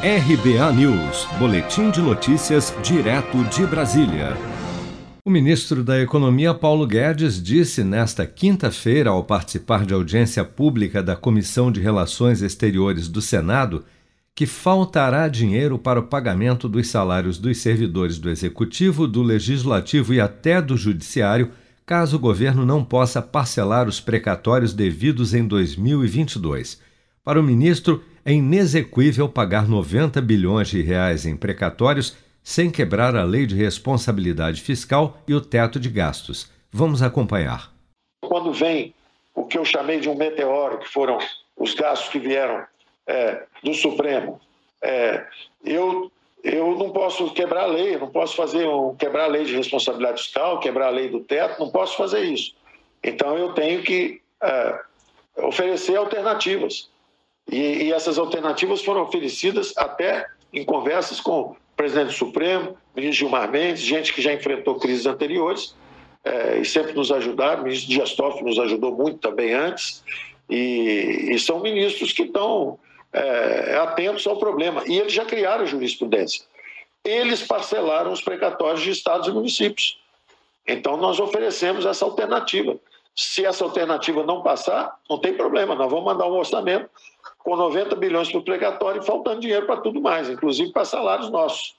RBA News, Boletim de Notícias, direto de Brasília. O ministro da Economia, Paulo Guedes, disse nesta quinta-feira, ao participar de audiência pública da Comissão de Relações Exteriores do Senado, que faltará dinheiro para o pagamento dos salários dos servidores do Executivo, do Legislativo e até do Judiciário, caso o governo não possa parcelar os precatórios devidos em 2022. Para o ministro, é inexequível pagar 90 bilhões de reais em precatórios sem quebrar a lei de responsabilidade fiscal e o teto de gastos. Vamos acompanhar. Quando vem o que eu chamei de um meteoro, que foram os gastos que vieram é, do Supremo, é, eu, eu não posso quebrar a lei, não posso fazer um, quebrar a lei de responsabilidade fiscal, quebrar a lei do teto, não posso fazer isso. Então eu tenho que é, oferecer alternativas. E, e, essas alternativas foram oferecidas até em conversas com o presidente do Supremo, ministro Gilmar Mendes, gente que já enfrentou crises anteriores é, e sempre nos ajudaram. O ministro Dias Toffoli nos ajudou muito também antes. E, e são ministros que estão é, atentos ao problema. E eles já criaram a jurisprudência. Eles parcelaram os precatórios de estados e municípios. Então, nós oferecemos essa alternativa. Se essa alternativa não passar, não tem problema, nós vamos mandar um orçamento com 90 bilhões para o precatório e faltando dinheiro para tudo mais, inclusive para salários nossos.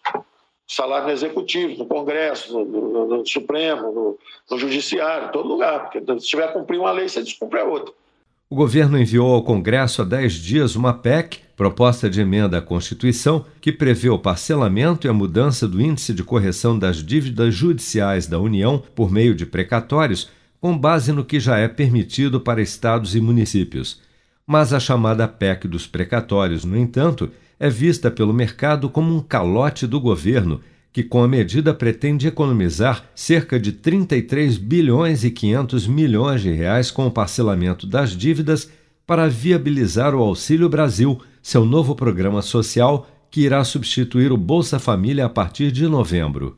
Salário no Executivo, no Congresso, no, no, no Supremo, no, no, Judiciário, em todo lugar. Porque se tiver cumprir uma lei, você descumpre a outra. O governo enviou ao Congresso há 10 dias uma PEC, proposta de emenda à Constituição, que prevê o parcelamento e a mudança do índice de correção das dívidas judiciais da União por meio de precatórios, com base no que já é permitido para estados e municípios. Mas a chamada PEC dos precatórios, no entanto, é vista pelo mercado como um calote do governo, que com a medida pretende economizar cerca de 33 bilhões e 500 milhões de reais com o parcelamento das dívidas para viabilizar o Auxílio Brasil, seu novo programa social que irá substituir o Bolsa Família a partir de novembro.